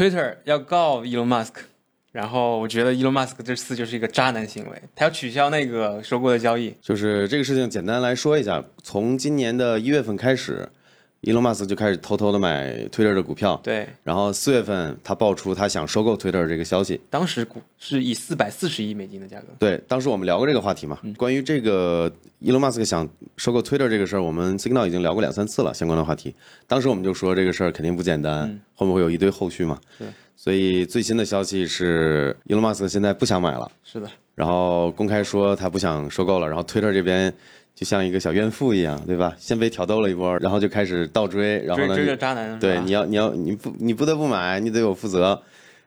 Twitter 要告 Elon Musk，然后我觉得 Elon Musk 这次就是一个渣男行为，他要取消那个收购的交易。就是这个事情，简单来说一下，从今年的一月份开始，Elon Musk 就开始偷偷的买 Twitter 的股票，对，然后四月份他爆出他想收购 Twitter 这个消息，当时股是以四百四十亿美金的价格。对，当时我们聊过这个话题嘛，关于这个 Elon Musk 想收购 Twitter 这个事儿，我们 Signal 已经聊过两三次了，相关的话题。当时我们就说这个事儿肯定不简单，后面会有一堆后续嘛。对所以最新的消息是，Elon Musk 现在不想买了，是的，然后公开说他不想收购了，然后 Twitter 这边就像一个小怨妇一样，对吧？先被挑逗了一波，然后就开始倒追，然后呢，追追着渣男。对，你要你要你不你不得不买，你得有负责。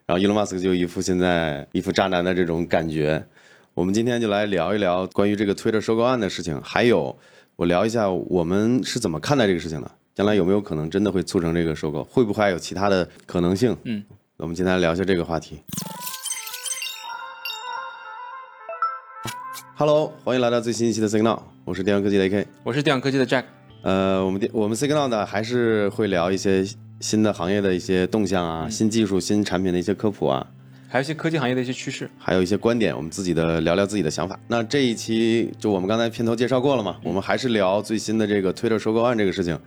然后 Elon Musk 就一副现在一副渣男的这种感觉。我们今天就来聊一聊关于这个 Twitter 收购案的事情，还有我聊一下我们是怎么看待这个事情的，将来有没有可能真的会促成这个收购，会不会还有其他的可能性？嗯，我们今天来聊一下这个话题。Hello，欢迎来到最新一期的 Signal，我是电玩科技的 AK。我是电玩科技的 Jack。呃，我们电我们 Signal 呢还是会聊一些新的行业的一些动向啊、新技术、新产品的一些科普啊，还有一些科技行业的一些趋势。还有一些观点，我们自己的聊聊自己的想法。那这一期就我们刚才片头介绍过了嘛，我们还是聊最新的这个 Twitter 收购案这个事情。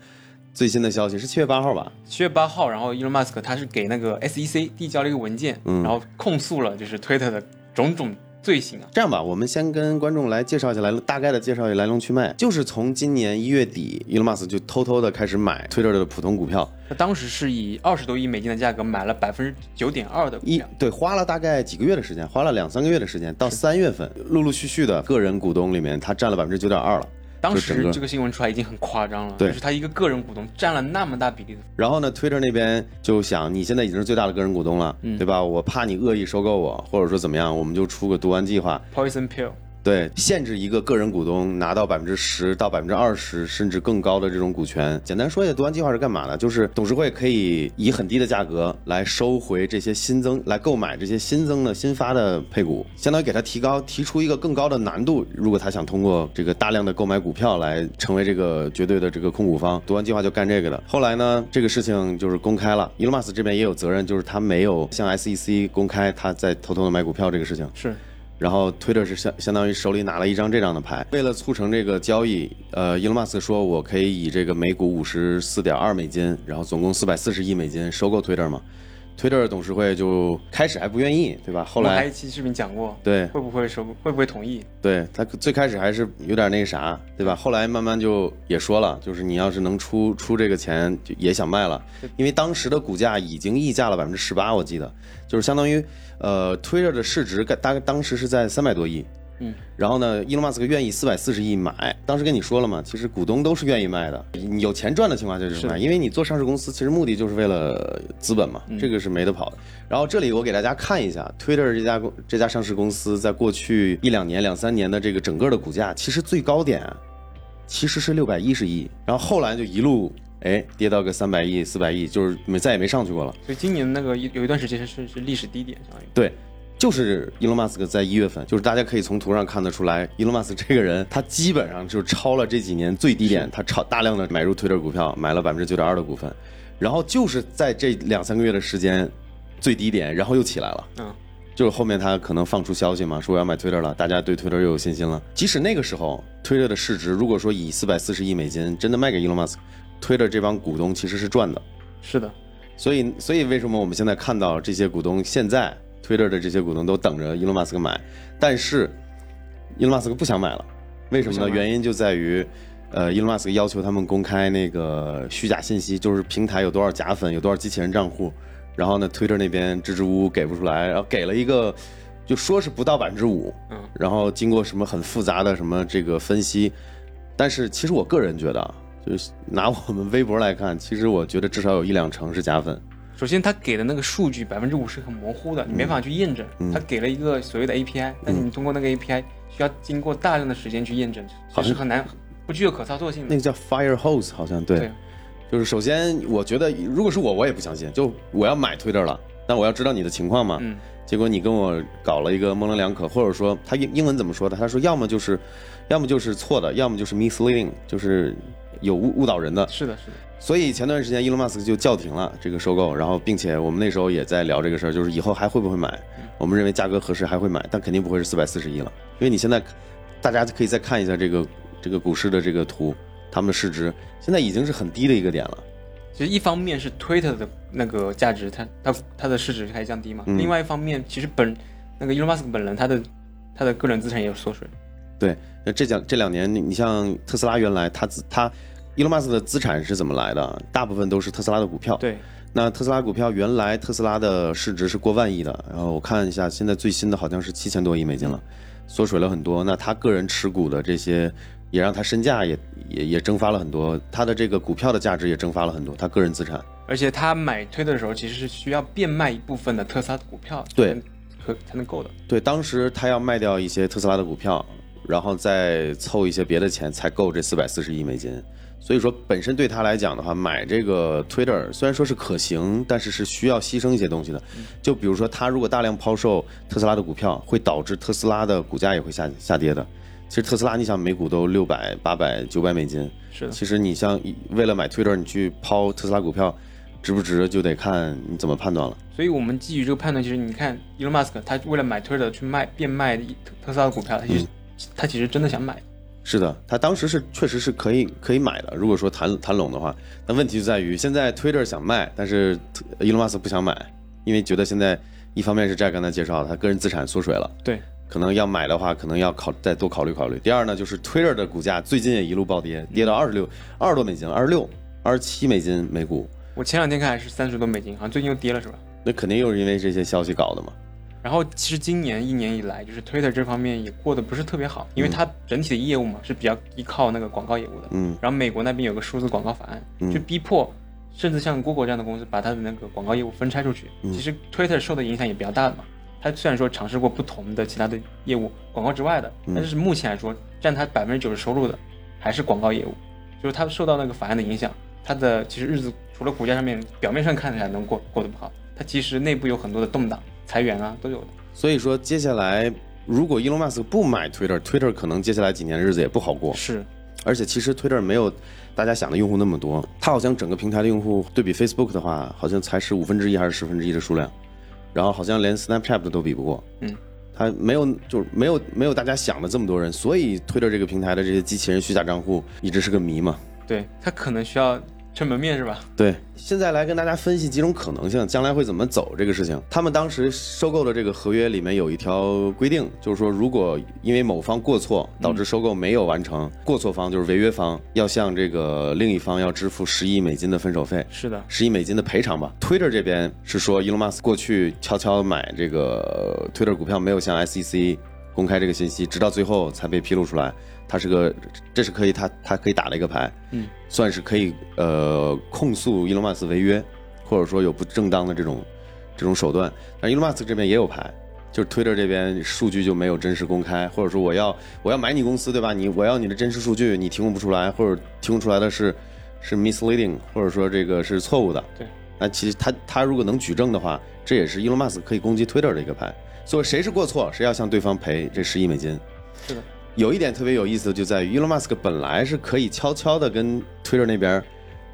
最新的消息是七月八号吧？七月八号，然后 Elon Musk 他是给那个 SEC 递交了一个文件，然后控诉了就是 Twitter 的种种罪行啊。这样吧，我们先跟观众来介绍一下来大概的介绍一下来龙去脉。就是从今年一月底，Elon Musk 就偷偷的开始买 Twitter 的普通股票，他当时是以二十多亿美金的价格买了百分之九点二的股一，对花了大概几个月的时间，花了两三个月的时间，到三月份，陆陆续续的个人股东里面，他占了百分之九点二了。当时这个新闻出来已经很夸张了，对就是他一个个人股东占了那么大比例的，然后呢，Twitter 那边就想，你现在已经是最大的个人股东了，对吧？我怕你恶意收购我，或者说怎么样，我们就出个毒丸计划，poison pill。对，限制一个个人股东拿到百分之十到百分之二十甚至更高的这种股权。简单说一下，读完计划是干嘛的？就是董事会可以以很低的价格来收回这些新增，来购买这些新增的新发的配股，相当于给他提高提出一个更高的难度。如果他想通过这个大量的购买股票来成为这个绝对的这个控股方，读完计划就干这个的。后来呢，这个事情就是公开了，伊隆马斯这边也有责任，就是他没有向 SEC 公开他在偷偷的买股票这个事情。是然后 Twitter 是相相当于手里拿了一张这张的牌，为了促成这个交易，呃，伊隆马斯克说，我可以以这个每股五十四点二美金，然后总共四百四十亿美金收购 Twitter 嘛。Twitter 董事会就开始还不愿意，对吧？后我们还来一期视频讲过，对会不会收，会不会同意？对他最开始还是有点那个啥，对吧？后来慢慢就也说了，就是你要是能出出这个钱，就也想卖了，因为当时的股价已经溢价了百分之十八，我记得，就是相当于呃 Twitter 的市值大概当时是在三百多亿。嗯，然后呢，伊隆马斯克愿意四百四十亿买，当时跟你说了嘛，其实股东都是愿意卖的，你有钱赚的情况下就是卖，因为你做上市公司，其实目的就是为了资本嘛，这个是没得跑的。然后这里我给大家看一下，Twitter 这家公这家上市公司在过去一两年、两三年的这个整个的股价，其实最高点其实是六百一十亿，然后后来就一路哎跌到个三百亿、四百亿，就是没再也没上去过了。所以今年那个有一段时间是是历史低点，相当于。对，就是伊隆马斯克在一月份，就是大家可以从图上看得出来，伊隆马斯克这个人，他基本上就超了这几年最低点，他超大量的买入 Twitter 股票，买了百分之九点二的股份，然后就是在这两三个月的时间最低点，然后又起来了。嗯，就是后面他可能放出消息嘛，说我要买 Twitter 了，大家对 Twitter 又有信心了。即使那个时候，Twitter 的市值如果说以四百四十亿美金真的卖给伊隆马斯克，Twitter 这帮股东其实是赚的。是的，所以，所以为什么我们现在看到这些股东现在 Twitter 的这些股东都等着伊隆马斯克买，但是伊隆马斯克不想买了，为什么呢？原因就在于，呃，伊隆马斯克要求他们公开那个虚假信息，就是平台有多少假粉，有多少机器人账户，然后呢，Twitter 那边支支吾吾给不出来，然后给了一个，就说是不到百分之五，嗯，然后经过什么很复杂的什么这个分析，但是其实我个人觉得啊，就是拿我们微博来看，其实我觉得至少有一两成是假粉。首先他给的那个数据百分之五是很模糊的，你没法去验证。他给了一个所谓的 API，但是你通过那个 API 需要经过大量的时间去验证，好像其实很难，不具有可操作性的。那个叫 Fire Hose，好像对，对就是首先我觉得，如果是我，我也不相信，就我要买 Twitter 了，但我要知道你的情况嘛。嗯，结果你跟我搞了一个模棱两可，或者说他英英文怎么说的？他说要么就是，要么就是错的，要么就是 misleading，就是有误误导人的。是的，是的，所以前段时间伊隆马斯克就叫停了这个收购，然后并且我们那时候也在聊这个事儿，就是以后还会不会买？我们认为价格合适还会买，但肯定不会是四百四十亿了，因为你现在大家可以再看一下这个这个股市的这个图，他们的市值现在已经是很低的一个点了。其实一方面是 Twitter 的那个价值，它它它的市值开始降低嘛，另外一方面其实本那个 Elon Musk 本人他的他的个人资产也有缩水。对，那这两这两年你你像特斯拉原来他自他。伊隆马斯的资产是怎么来的？大部分都是特斯拉的股票。对，那特斯拉股票原来特斯拉的市值是过万亿的，然后我看一下，现在最新的好像是七千多亿美金了，缩水了很多。那他个人持股的这些，也让他身价也也也蒸发了很多，他的这个股票的价值也蒸发了很多，他个人资产。而且他买推的时候，其实是需要变卖一部分的特斯拉的股票，对，和才能够的。对，当时他要卖掉一些特斯拉的股票，然后再凑一些别的钱，才够这四百四十亿美金。所以说，本身对他来讲的话，买这个 Twitter 虽然说是可行，但是是需要牺牲一些东西的。就比如说，他如果大量抛售特斯拉的股票，会导致特斯拉的股价也会下下跌的。其实特斯拉，你想每股都六百、八百、九百美金，是的。其实你像为了买 Twitter，你去抛特斯拉股票，值不值就得看你怎么判断了。所以我们基于这个判断，其实你看 Elon Musk 他为了买 Twitter 去卖变卖特斯拉的股票，他其实他其实真的想买。是的，他当时是确实是可以可以买的。如果说谈谈拢的话，那问题就在于现在 Twitter 想卖，但是伊隆马斯不想买，因为觉得现在一方面是这刚才介绍，他个人资产缩水了，对，可能要买的话，可能要考再多考虑考虑。第二呢，就是 Twitter 的股价最近也一路暴跌，跌到二十六二十多美金，二十六二十七美金每股。我前两天看还是三十多美金，好像最近又跌了是吧？那肯定又是因为这些消息搞的嘛。然后其实今年一年以来，就是 Twitter 这方面也过得不是特别好，因为它整体的业务嘛是比较依靠那个广告业务的。嗯。然后美国那边有个数字广告法案，就逼迫，甚至像 Google 这样的公司把它的那个广告业务分拆出去。其实 Twitter 受的影响也比较大的嘛。它虽然说尝试过不同的其他的业务，广告之外的，但是目前来说，占它百分之九十收入的还是广告业务。就是它受到那个法案的影响，它的其实日子除了股价上面表面上看起来能过过得不好，它其实内部有很多的动荡。裁员啊，都有的。所以说，接下来如果伊隆马斯克不买 Twitter，Twitter 可能接下来几年日子也不好过。是，而且其实 Twitter 没有大家想的用户那么多，它好像整个平台的用户对比 Facebook 的话，好像才是五分之一还是十分之一的数量，然后好像连 Snapchat 都比不过。嗯，它没有，就是没有没有大家想的这么多人，所以 Twitter 这个平台的这些机器人虚假账户一直是个谜嘛。对，它可能需要。撑门面是吧？对，现在来跟大家分析几种可能性，将来会怎么走这个事情。他们当时收购的这个合约里面有一条规定，就是说，如果因为某方过错导致收购没有完成，过错方就是违约方要向这个另一方要支付十亿美金的分手费。是的，十亿美金的赔偿吧。Twitter 这边是说，Elon Musk 过去悄悄买这个 Twitter 股票，没有向 SEC 公开这个信息，直到最后才被披露出来。他是个，这是可以，他他可以打的一个牌，嗯，算是可以，呃，控诉伊隆马斯违约，或者说有不正当的这种这种手段。但伊隆马斯这边也有牌，就是 Twitter 这边数据就没有真实公开，或者说我要我要买你公司，对吧？你我要你的真实数据，你提供不出来，或者提供出来的是是 misleading，或者说这个是错误的。对，那其实他他如果能举证的话，这也是伊隆马斯可以攻击 Twitter 的一个牌。所以谁是过错，谁要向对方赔这十亿美金。是的。有一点特别有意思的就在于，Elon Musk 本来是可以悄悄的跟 Twitter 那边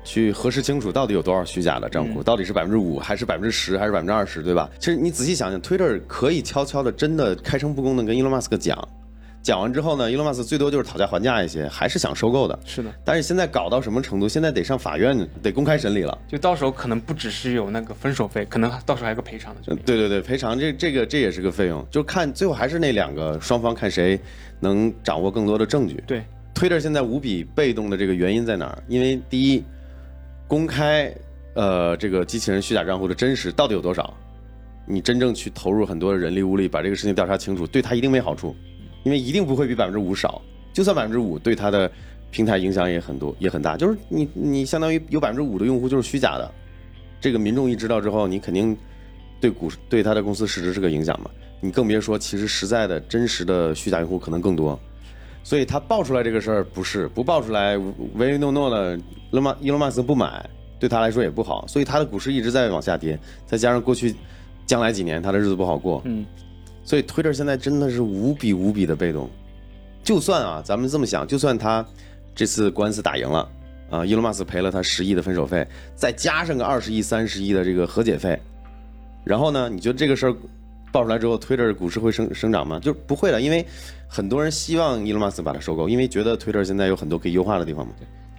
去核实清楚到底有多少虚假的账户，到底是百分之五还是百分之十还是百分之二十，对吧？其实你仔细想想，Twitter 可以悄悄的真的开诚布公的跟 Elon Musk 讲，讲完之后呢，Elon Musk 最多就是讨价还价一些，还是想收购的。是的。但是现在搞到什么程度？现在得上法院，得公开审理了。就到时候可能不只是有那个分手费，可能到时候还有个赔偿的。对对对，赔偿这这个这也是个费用，就看最后还是那两个双方看谁。能掌握更多的证据。对，Twitter 现在无比被动的这个原因在哪儿？因为第一，公开呃这个机器人虚假账户的真实到底有多少？你真正去投入很多人力物力把这个事情调查清楚，对他一定没好处，因为一定不会比百分之五少。就算百分之五，对他的平台影响也很多，也很大。就是你你相当于有百分之五的用户就是虚假的，这个民众一知道之后，你肯定对股对他的公司市值是个影响嘛。你更别说，其实实在的、真实的虚假用户可能更多，所以他爆出来这个事儿不是不爆出来，唯唯诺诺的，勒马伊隆马斯不买，对他来说也不好，所以他的股市一直在往下跌，再加上过去将来几年他的日子不好过，嗯，所以 Twitter 现在真的是无比无比的被动。就算啊，咱们这么想，就算他这次官司打赢了，啊，伊隆马斯赔了他十亿的分手费，再加上个二十亿、三十亿的这个和解费，然后呢，你觉得这个事儿爆出来之后，Twitter 股市会生生长吗？就不会了，因为很多人希望伊隆马斯把它收购，因为觉得 Twitter 现在有很多可以优化的地方嘛。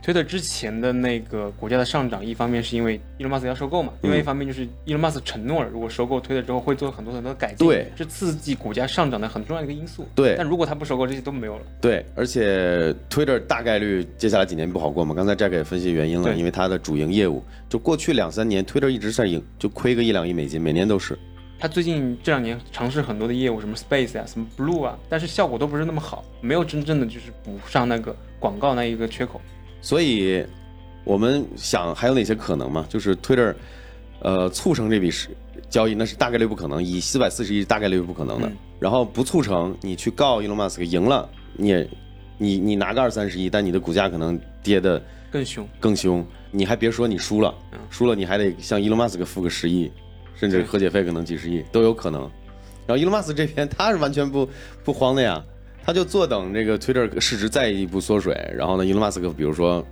推特之前的那个股价的上涨，一方面是因为伊隆马斯要收购嘛，另外一方面就是伊隆马斯承诺了，如果收购推特之后会做很多很多的改进，对，是刺激股价上涨的很重要的一个因素。对，但如果他不收购，这些都没有了。对，而且 Twitter 大概率接下来几年不好过嘛。刚才 Jack 也分析原因了，因为它的主营业务，就过去两三年 Twitter 一直在盈，就亏个一两亿美金，每年都是。他最近这两年尝试很多的业务，什么 Space 啊，什么 Blue 啊，但是效果都不是那么好，没有真正的就是补上那个广告那一个缺口，所以。我们想还有哪些可能吗？就是 Twitter，呃，促成这笔是交易，那是大概率不可能，以四百四十亿大概率不可能的。然后不促成，你去告 Elon Musk 赢了，你也你你拿个二三十亿，但你的股价可能跌的更凶更凶。你还别说你输了，输了你还得向 Elon Musk 付个十亿，甚至和解费可能几十亿都有可能。然后 Elon Musk 这边他是完全不不慌的呀，他就坐等这个 Twitter 市值再一步缩水，然后呢，Elon Musk 比如说。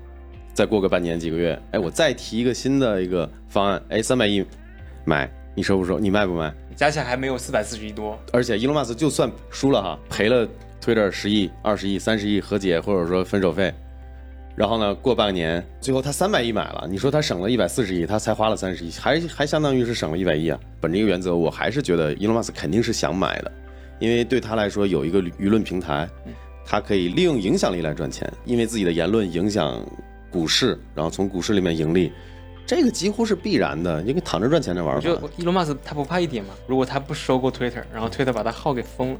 再过个半年几个月，哎，我再提一个新的一个方案，哎，三百亿买，你收不收？你卖不卖？加起来还没有四百四十亿多。而且伊隆马斯就算输了哈，赔了 Twitter 十亿、二十亿、三十亿和解或者说分手费，然后呢，过半年最后他三百亿买了，你说他省了一百四十亿，他才花了三十亿，还还相当于是省了一百亿啊。本着一个原则，我还是觉得伊隆马斯肯定是想买的，因为对他来说有一个舆论平台，他可以利用影响力来赚钱，因为自己的言论影响。股市，然后从股市里面盈利，这个几乎是必然的，因为躺着赚钱这玩法。就伊隆马斯他不怕一点吗？如果他不收购 Twitter，然后 Twitter 把他号给封了，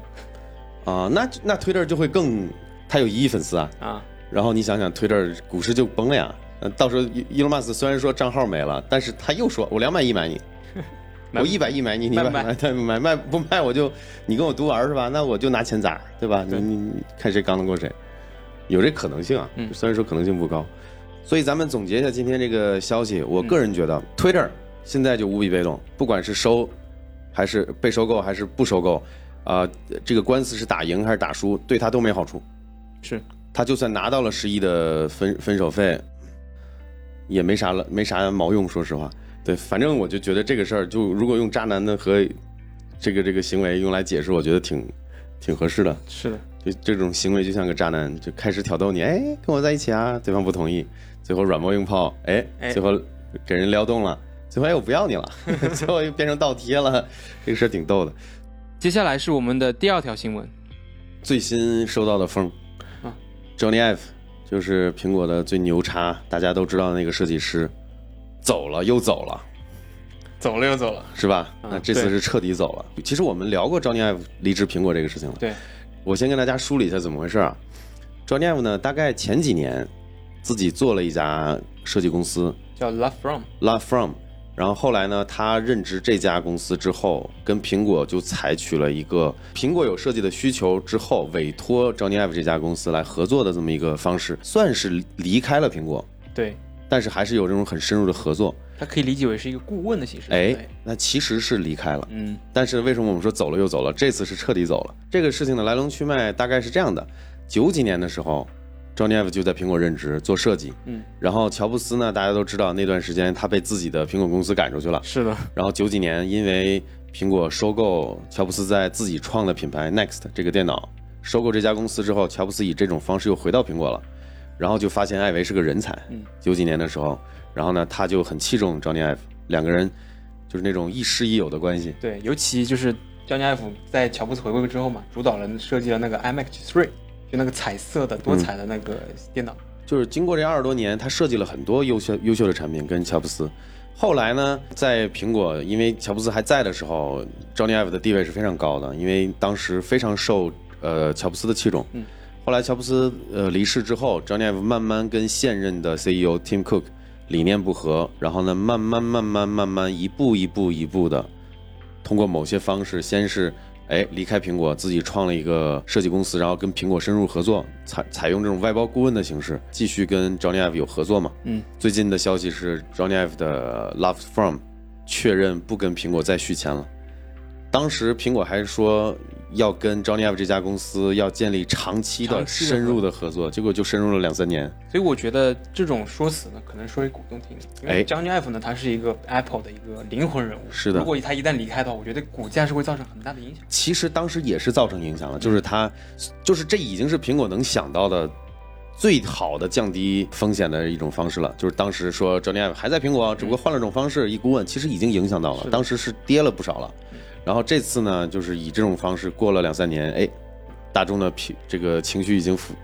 啊，那那 Twitter 就会更，他有一亿粉丝啊，啊，然后你想想 Twitter 股市就崩了呀。那到时候伊隆马斯虽然说账号没了，但是他又说我两百亿买你，我一百亿买你，你买买买卖不卖我就你跟我独玩是吧？那我就拿钱砸，对吧？你你看谁刚得过谁，有这可能性啊。虽然说可能性不高。所以咱们总结一下今天这个消息，我个人觉得，Twitter 现在就无比被动，不管是收，还是被收购，还是不收购，啊，这个官司是打赢还是打输，对他都没好处。是，他就算拿到了十亿的分分手费，也没啥了，没啥毛用。说实话，对，反正我就觉得这个事儿，就如果用渣男的和这个这个行为用来解释，我觉得挺挺合适的。是的，就这种行为就像个渣男，就开始挑逗你，哎，跟我在一起啊，对方不同意。最后软磨硬泡，哎，最后给人撩动了，最后哎我不要你了，最后又变成倒贴了，这个事儿挺逗的。接下来是我们的第二条新闻，最新收到的风啊，Johnny Ive 就是苹果的最牛叉，大家都知道的那个设计师，走了又走了，走了又走了，是吧？那这次是彻底走了。其实我们聊过 Johnny Ive 离职苹果这个事情了。对，我先跟大家梳理一下怎么回事啊。Johnny Ive 呢，大概前几年。自己做了一家设计公司，叫 Love From。Love From，然后后来呢，他任职这家公司之后，跟苹果就采取了一个苹果有设计的需求之后，委托 Johnny Ive 这家公司来合作的这么一个方式，算是离开了苹果。对，但是还是有这种很深入的合作。它可以理解为是一个顾问的形式。哎，那其实是离开了。嗯，但是为什么我们说走了又走了？这次是彻底走了。这个事情的来龙去脉大概是这样的：九几年的时候。Johnny Ive 就在苹果任职做设计，嗯，然后乔布斯呢，大家都知道那段时间他被自己的苹果公司赶出去了，是的。然后九几年因为苹果收购乔布斯在自己创的品牌 Next 这个电脑，收购这家公司之后，乔布斯以这种方式又回到苹果了，然后就发现艾维是个人才，嗯，九几年的时候，然后呢他就很器重 Johnny Ive，两个人就是那种亦师亦友的关系。对，尤其就是 Johnny Ive 在乔布斯回归之后嘛，主导了设计了那个 iMac 3。就那个彩色的多彩的那个电脑，就是经过这二十多年，他设计了很多优秀优秀的产品跟乔布斯。后来呢，在苹果，因为乔布斯还在的时候，Johnny Ive 的地位是非常高的，因为当时非常受呃乔布斯的器重。嗯。后来乔布斯呃离世之后，Johnny Ive 慢慢跟现任的 CEO Tim Cook 理念不合，然后呢，慢慢慢慢慢慢一步一步一步的，通过某些方式，先是。哎，离开苹果，自己创了一个设计公司，然后跟苹果深入合作，采采用这种外包顾问的形式，继续跟 Johnny Ive 有合作嘛？嗯。最近的消息是，Johnny Ive 的 Love From 确认不跟苹果再续签了。当时苹果还说要跟 Johnny Ive 这家公司要建立长期的深入的合作，结果就深入了两三年。所以我觉得这种说辞呢，可能说给股东听，因哎为 Johnny Ive 呢，他是一个 Apple 的一个灵魂人物。是的如果他一旦离开的话，我觉得股价是会造成很大的影响。其实当时也是造成影响了，就是他，就是这已经是苹果能想到的最好的降低风险的一种方式了。就是当时说 Johnny Ive 还在苹果，只不过换了种方式，一顾问其实已经影响到了，当时是跌了不少了。然后这次呢，就是以这种方式过了两三年，哎，大众的平这个情绪已经复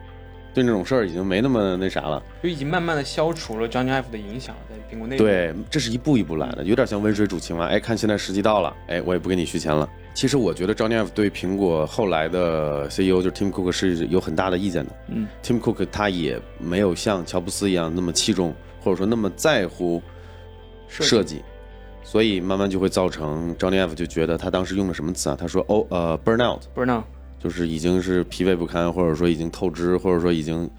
对那种事儿已经没那么那啥了。就已经慢慢的消除了 Johnny Ive 的影响，在苹果内部。对，这是一步一步来的，有点像温水煮青蛙。哎，看现在时机到了，哎，我也不给你续签了。其实我觉得 Johnny Ive 对苹果后来的 CEO 就是 Tim Cook 是有很大的意见的。嗯，Tim Cook 他也没有像乔布斯一样那么器重，或者说那么在乎设计设计，所以慢慢就会造成 Johnny Ive 就觉得他当时用的什么词啊？他说哦呃 burnout，，Burnout，就是已经是疲惫不堪，或者说已经透支，或者说已经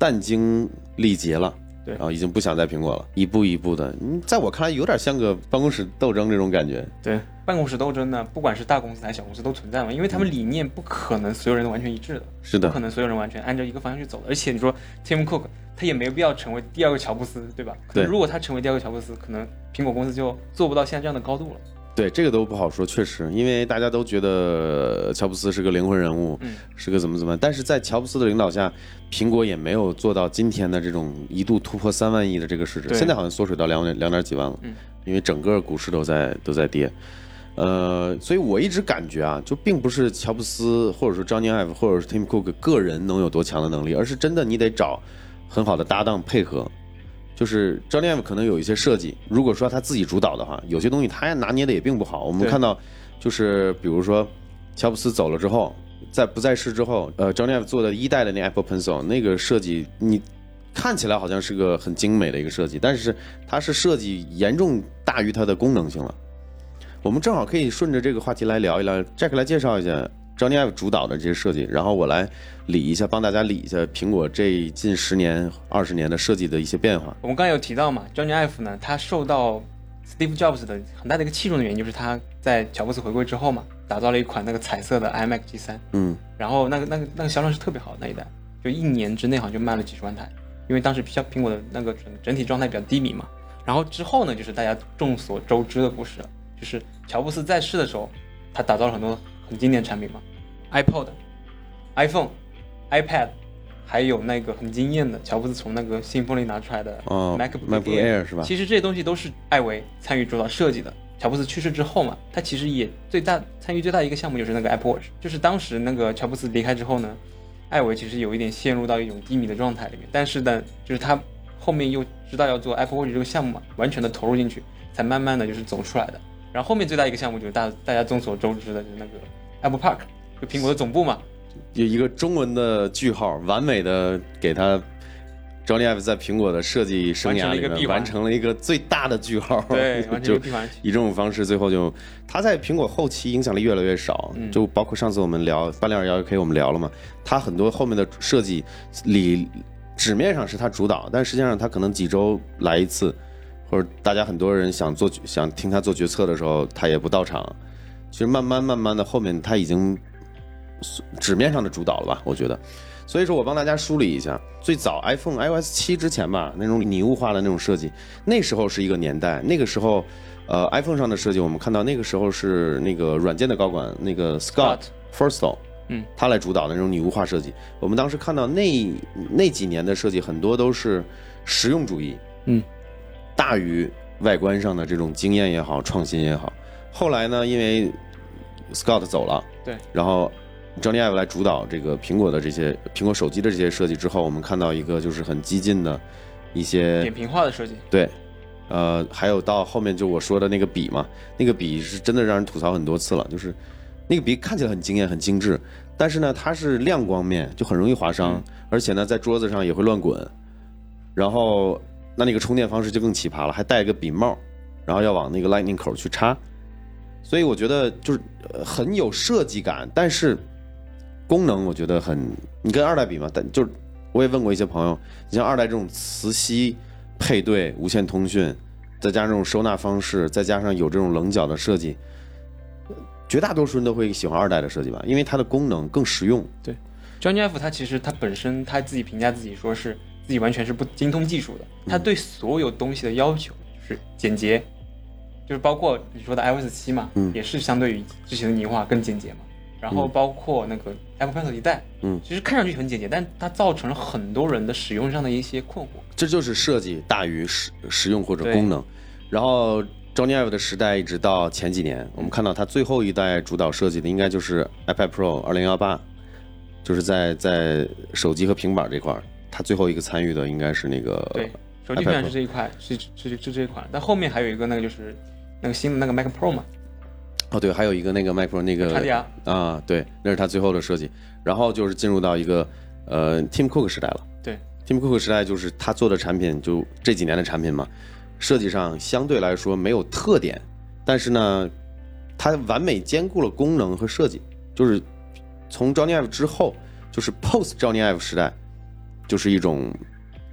殚精力竭了。对然后已经不想在苹果了，一步一步的，嗯，在我看来有点像个办公室斗争这种感觉。对，办公室斗争呢，不管是大公司还是小公司都存在嘛，因为他们理念不可能所有人都完全一致的，是的不可，能所有人完全按照一个方向去走的。而且你说 Tim Cook，他也没有必要成为第二个乔布斯，对吧？可能对如果他成为第二个乔布斯，可能苹果公司就做不到现在这样的高度了。对这个都不好说，确实，因为大家都觉得乔布斯是个灵魂人物，嗯是个怎么怎么，但是在乔布斯的领导下，苹果也没有做到今天的这种一度突破三万亿的这个市值，现在好像缩水到两点两点几万了，嗯因为整个股市都在都在跌。呃，所以我一直感觉啊，就并不是乔布斯或者说 Johnny Ive 或者是 Tim Cook 个人能有多强的能力，而是真的你得找很好的搭档配合。就是 Johnny Ive 可能有一些设计，如果说他自己主导的话，有些东西他拿捏的也并不好。我们看到，就是比如说乔布斯走了之后，在不在世之后，呃，Johnny Ive 做的一代的那 Apple Pencil 那个设计，你看起来好像是个很精美的一个设计，但是它是设计严重大于它的功能性了。我们正好可以顺着这个话题来聊一聊，Jack 来介绍一下 Johnny Ive 主导的这些设计，然后我来理一下，帮大家理一下苹果这近十年、二十年的设计的一些变化。我们刚才有提到嘛，Johnny Ive 呢，他受到 Steve Jobs 的很大的一个器重的原因，就是他在乔布斯回归之后嘛，打造了一款那个彩色的 iMac G3，嗯，然后那个那个那个销量是特别好的那一代，就一年之内好像就卖了几十万台，因为当时苹苹果的那个整整体状态比较低迷嘛。然后之后呢，就是大家众所周知的故事了，就是乔布斯在世的时候，他打造了很多很经典的产品嘛，iPod、iPhone、iPad，还有那个很惊艳的乔布斯从那个信封里拿出来的哦 MacBook，MacBook Air 是吧？其实这些东西都是艾维参与主导设计的。乔布斯去世之后嘛，他其实也最大参与最大一个项目就是那个 Apple Watch，就是当时那个乔布斯离开之后呢，艾维其实有一点陷入到一种低迷的状态里面，但是呢，就是他后面又知道要做 Apple Watch 这个项目嘛，完全的投入进去，才慢慢的就是走出来的。然后后面最大一个项目就是大大家众所周知的，就是那个 Apple Park，就苹果的总部嘛，有一个中文的句号，完美的给他 Johnny Ive 在苹果的设计生涯里面完成了一个最大的句号。对，就。以这种方式，最后就他在苹果后期影响力越来越少，嗯就包括上次我们聊半链幺 K 我们聊了嘛，他很多后面的设计里纸面上是他主导，但实际上他可能几周来一次，或者大家很多人想做想听他做决策的时候，他也不到场。其实慢慢慢慢的后面他已经纸面上的主导了吧，我觉得。所以说我帮大家梳理一下，最早 iPhone iOS 七之前吧，那种拟物化的那种设计，那时候是一个年代，那个时候，呃，iPhone 上的设计，我们看到那个时候是那个软件的高管那个 Scott Forstall，嗯，他来主导的那种拟物化设计。我们当时看到那那几年的设计，很多都是实用主义，嗯，大于外观上的这种惊艳也好，创新也好。后来呢，因为 Scott 走了，对，然后 Johnny Ive 来主导这个苹果的这些苹果手机的这些设计之后，我们看到一个就是很激进的一些扁平化的设计，对，呃，还有到后面就我说的那个笔嘛，那个笔是真的让人吐槽很多次了，就是那个笔看起来很惊艳、很精致，但是呢，它是亮光面，就很容易划伤，而且呢，在桌子上也会乱滚。然后那那个充电方式就更奇葩了，还带一个笔帽，然后要往那个 Lightning 口去插，所以我觉得就是很有设计感，但是功能我觉得很，你跟二代比嘛，但就是我也问过一些朋友，你像二代这种磁吸配对、无线通讯，再加上这种收纳方式，再加上有这种棱角的设计，绝大多数人都会喜欢二代的设计吧，因为它的功能更实用。对，Johnny Ive 他其实他本身他自己评价自己说是自己完全是不精通技术的，他对所有东西的要求就是简洁，就是包括你说的 iOS 七嘛，嗯。也是相对于之前的泥化更简洁嘛。然后包括那个 Apple Pencil 一代，嗯，其实看上去很简洁，但它造成了很多人的使用上的一些困惑。这就是设计大于实实用或者功能。然后 Johnny Ive 的时代一直到前几年，我们看到他最后一代主导设计的应该就是 iPad Pro 二零幺八，就是在在手机和平板这块儿，他最后一个参与的应该是那个对，手机板是这一块，是是是这一款，但后面还有一个那个就是那个新的那个 Mac Pro 嘛，哦对，还有一个那个 Mac Pro 那个卡地亚，啊，对，那是他最后的设计。然后就是进入到一个呃 Tim Cook 时代了。对，Tim Cook 时代就是他做的产品，就这几年的产品嘛，设计上相对来说没有特点，但是呢，它完美兼顾了功能和设计。就是从 Johnny Ive 之后，就是 Post Johnny Ive 时代，就是一种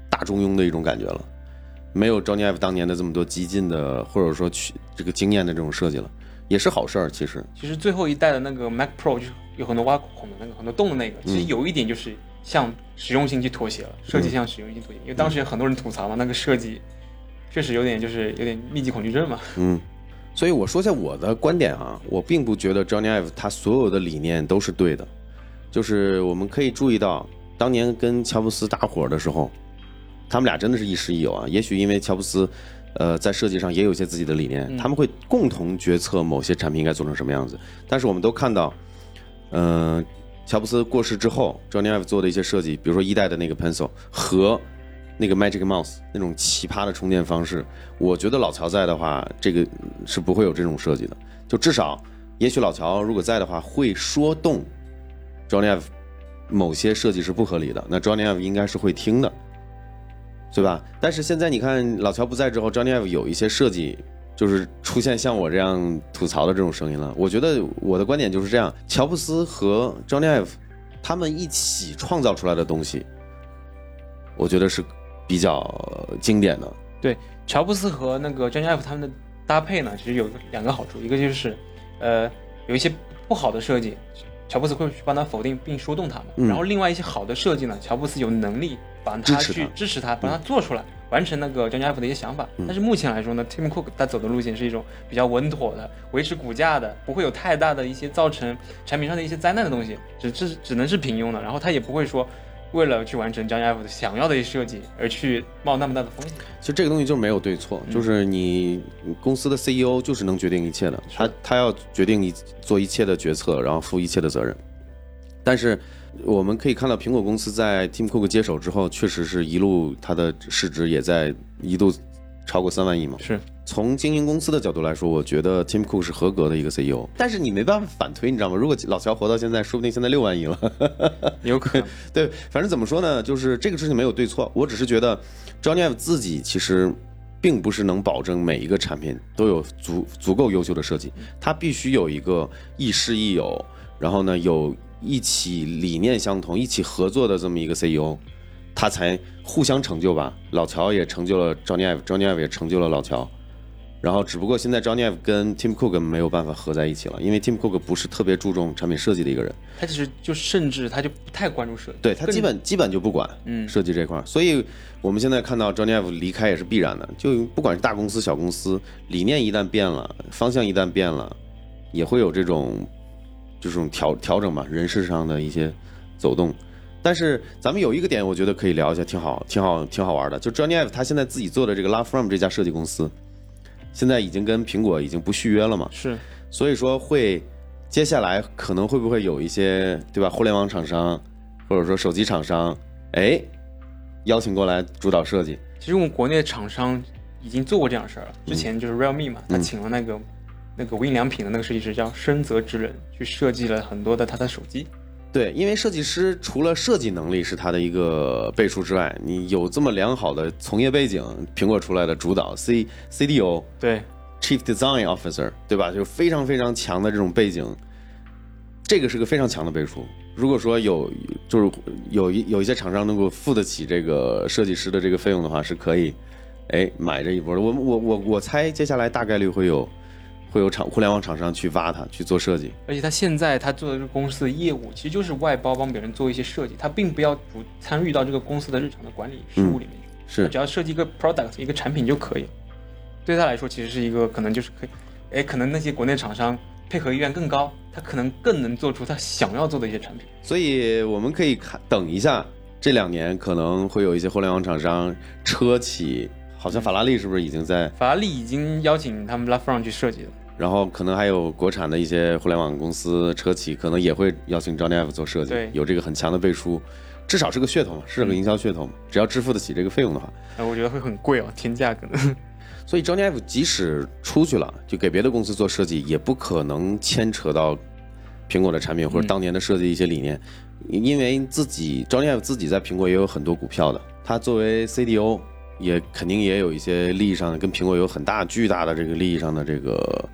大中庸的一种感觉了，没有 Johnny Ive 当年的这么多激进的或者说去这个惊艳的这种设计了，也是好事儿。其实，其实最后一代的那个 Mac Pro 就是有很多挖孔的那个很多洞的那个，其实有一点就是向实用性去妥协了，设计向实用性妥协，因为当时有很多人吐槽嘛，那个设计确实有点就是有点密集恐惧症嘛。嗯，所以我说一下我的观点啊，我并不觉得 Johnny Ive 他所有的理念都是对的，就是我们可以注意到，当年跟乔布斯搭伙的时候，他们俩真的是亦师亦友啊。也许因为乔布斯，呃，在设计上也有一些自己的理念，他们会共同决策某些产品应该做成什么样子。但是我们都看到，嗯、乔布斯过世之后，Johnny Ive 做的一些设计，比如说一代的那个 Pencil 和那个 Magic Mouse 那种奇葩的充电方式，我觉得老乔在的话，这个是不会有这种设计的。就至少，也许老乔如果在的话，会说动 Johnny Ive 某些设计是不合理的，那 Johnny Ive 应该是会听的，对吧？但是现在你看老乔不在之后，Johnny Ive 有一些设计。就是出现像我这样吐槽的这种声音了。我觉得我的观点就是这样：乔布斯和 Johnny Ive 他们一起创造出来的东西，我觉得是比较经典的。对，乔布斯和那个 Johnny Ive 他们的搭配呢，其实有两个好处，一个就是，呃，有一些不好的设计，乔布斯会去帮他否定并说动他嘛，嗯然后另外一些好的设计呢，乔布斯有能力帮他去支持他帮他做出来，完成那个 Johnny Ive 的一些想法。但是目前来说呢，Tim Cook 他走的路线是一种比较稳妥的，维持股价的，不会有太大的一些造成产品上的一些灾难的东西，只只只能是平庸的，然后他也不会说。为了去完成 Johnny Ive 的想要的一些设计，而去冒那么大的风险。其实这个东西就是没有对错，就是你公司的 CEO 就是能决定一切的，他他要决定你做一切的决策，然后负一切的责任。但是我们可以看到，苹果公司在 Tim Cook 接手之后，确实是一路它的市值也在一度超过三万亿嘛。是，从经营公司的角度来说，我觉得 Tim Cook 是合格的一个 CEO，但是你没办法反推，你知道吗？如果老乔活到现在，说不定现在六万亿了。有可能。对，反正怎么说呢，就是这个事情没有对错，我只是觉得 Johnny Ive 自己其实并不是能保证每一个产品都有足足够优秀的设计，他必须有一个亦师亦友，然后呢有一起理念相同、一起合作的这么一个 CEO，他才互相成就吧。老乔也成就了 Johnny Ive，Johnny Ive 也成就了老乔。然后，只不过现在 Johnny Ive 跟 Tim Cook 没有办法合在一起了，因为 Tim Cook 不是特别注重产品设计的一个人。他其实就甚至他就不太关注设计，对他基本基本就不管嗯设计这块儿，所以我们现在看到 Johnny Ive 离开也是必然的。就不管是大公司小公司，理念一旦变了，方向一旦变了，也会有这种这种调调整吧，人事上的一些走动。但是咱们有一个点，我觉得可以聊一下，挺好，挺好，挺好玩的。就 Johnny Ive 他现在自己做的这个 Love From 这家设计公司，现在已经跟苹果已经不续约了嘛，是所以说会接下来可能会不会有一些对吧？互联网厂商或者说手机厂商，哎，邀请过来主导设计，其实我们国内的厂商已经做过这样的事儿了。嗯之前就是 Realme 嘛，他请了那个那个无印良品的那个设计师叫深泽直人，去设计了很多的他的手机。对，因为设计师除了设计能力是他的一个背书之外，你有这么良好的从业背景，苹果出来的主导 C CDO 对，Chief Design Officer，对吧？就是非常非常强的这种背景，这个是个非常强的背书。如果说有就是有一有一些厂商能够付得起这个设计师的这个费用的话，是可以，哎，买这一波的。我我我我猜接下来大概率会有会有厂互联网厂商去挖他去做设计。而且他现在他做的这个公司的业务，其实就是外包帮别人做一些设计，他并不要不参与到这个公司的日常的管理事务里面去，是他只要设计一个 product 一个产品就可以。对他来说，其实是一个可能就是可以，哎，可能那些国内厂商配合意愿更高，他可能更能做出他想要做的一些产品。所以我们可以看等一下，这两年可能会有一些互联网厂商、车企，好像法拉利是不是已经在？法拉利已经邀请他们 f r o n 去设计了。然后可能还有国产的一些互联网公司、车企，可能也会邀请 Johnny Ive 做设计，有这个很强的背书，至少是个噱头嘛，是个营销噱头嘛，只要支付得起这个费用的话。呃，我觉得会很贵哦，天价可能。所以 Johnny Ive 即使出去了，就给别的公司做设计，也不可能牵扯到苹果的产品或者当年的设计一些理念，因为自己 Johnny Ive 自己在苹果也有很多股票的，他作为 CDO 也肯定也有一些利益上的跟苹果有很大巨大的这个利益上的这个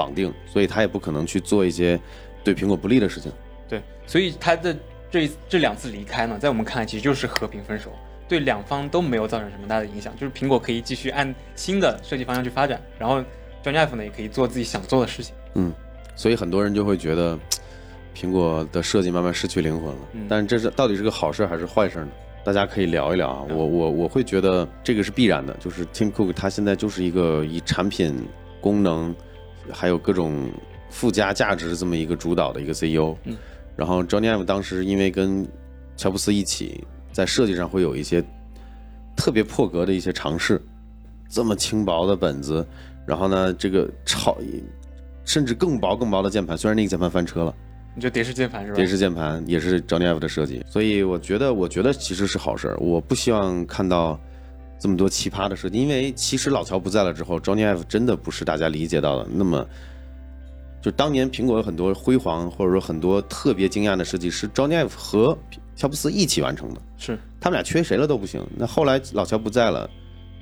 绑定，所以他也不可能去做一些对苹果不利的事情。对，所以他的这这两次离开呢，在我们看来其实就是和平分手，对两方都没有造成什么大的影响。就是苹果可以继续按新的设计方向去发展，然后 John Ive 呢也可以做自己想做的事情。嗯，所以很多人就会觉得，苹果的设计慢慢失去灵魂了。嗯但这是到底是个好事还是坏事呢？大家可以聊一聊啊。我我我会觉得这个是必然的，就是 Tim Cook 他现在就是一个以产品功能还有各种附加价值这么一个主导的一个 CEO。嗯，然后 Johnny Ive 当时因为跟乔布斯一起在设计上会有一些特别破格的一些尝试，这么轻薄的本子，然后呢，这个超甚至更薄更薄的键盘，虽然那个键盘翻车了，你就蝶式键盘是吧？蝶式键盘也是 Johnny Ive 的设计，所以我觉得，我觉得其实是好事儿。我不希望看到这么多奇葩的设计，因为其实老乔不在了之后，Johnny Ive 真的不是大家理解到的那么。就当年苹果有很多辉煌，或者说很多特别惊艳的设计是 Johnny Ive 和乔布斯一起完成的，是他们俩缺谁了都不行。那后来老乔不在了，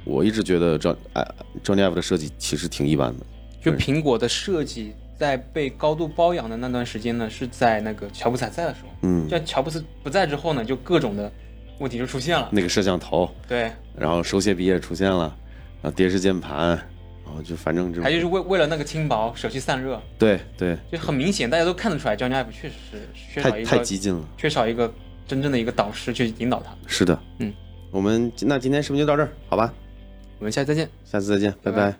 我一直觉得 John 哎 Johnny Ive 的设计其实挺一般的。就苹果的设计在被高度包养的那段时间呢，是在那个乔布斯还在的时候。嗯，在乔布斯不在之后呢，就各种的问题就出现了。那个摄像头，对，然后手写笔也出现了，然后蝶式键盘，然后就反正这种还就是为为了那个轻薄舍弃散热，对对，就很明显，大家都看得出来，Johnny Ive 确实是缺少太一个太激进了。缺少一个真正的一个导师去引导他。是的，嗯，我们那今天视频就到这儿，好吧？我们下次再见。下次再见，拜拜拜拜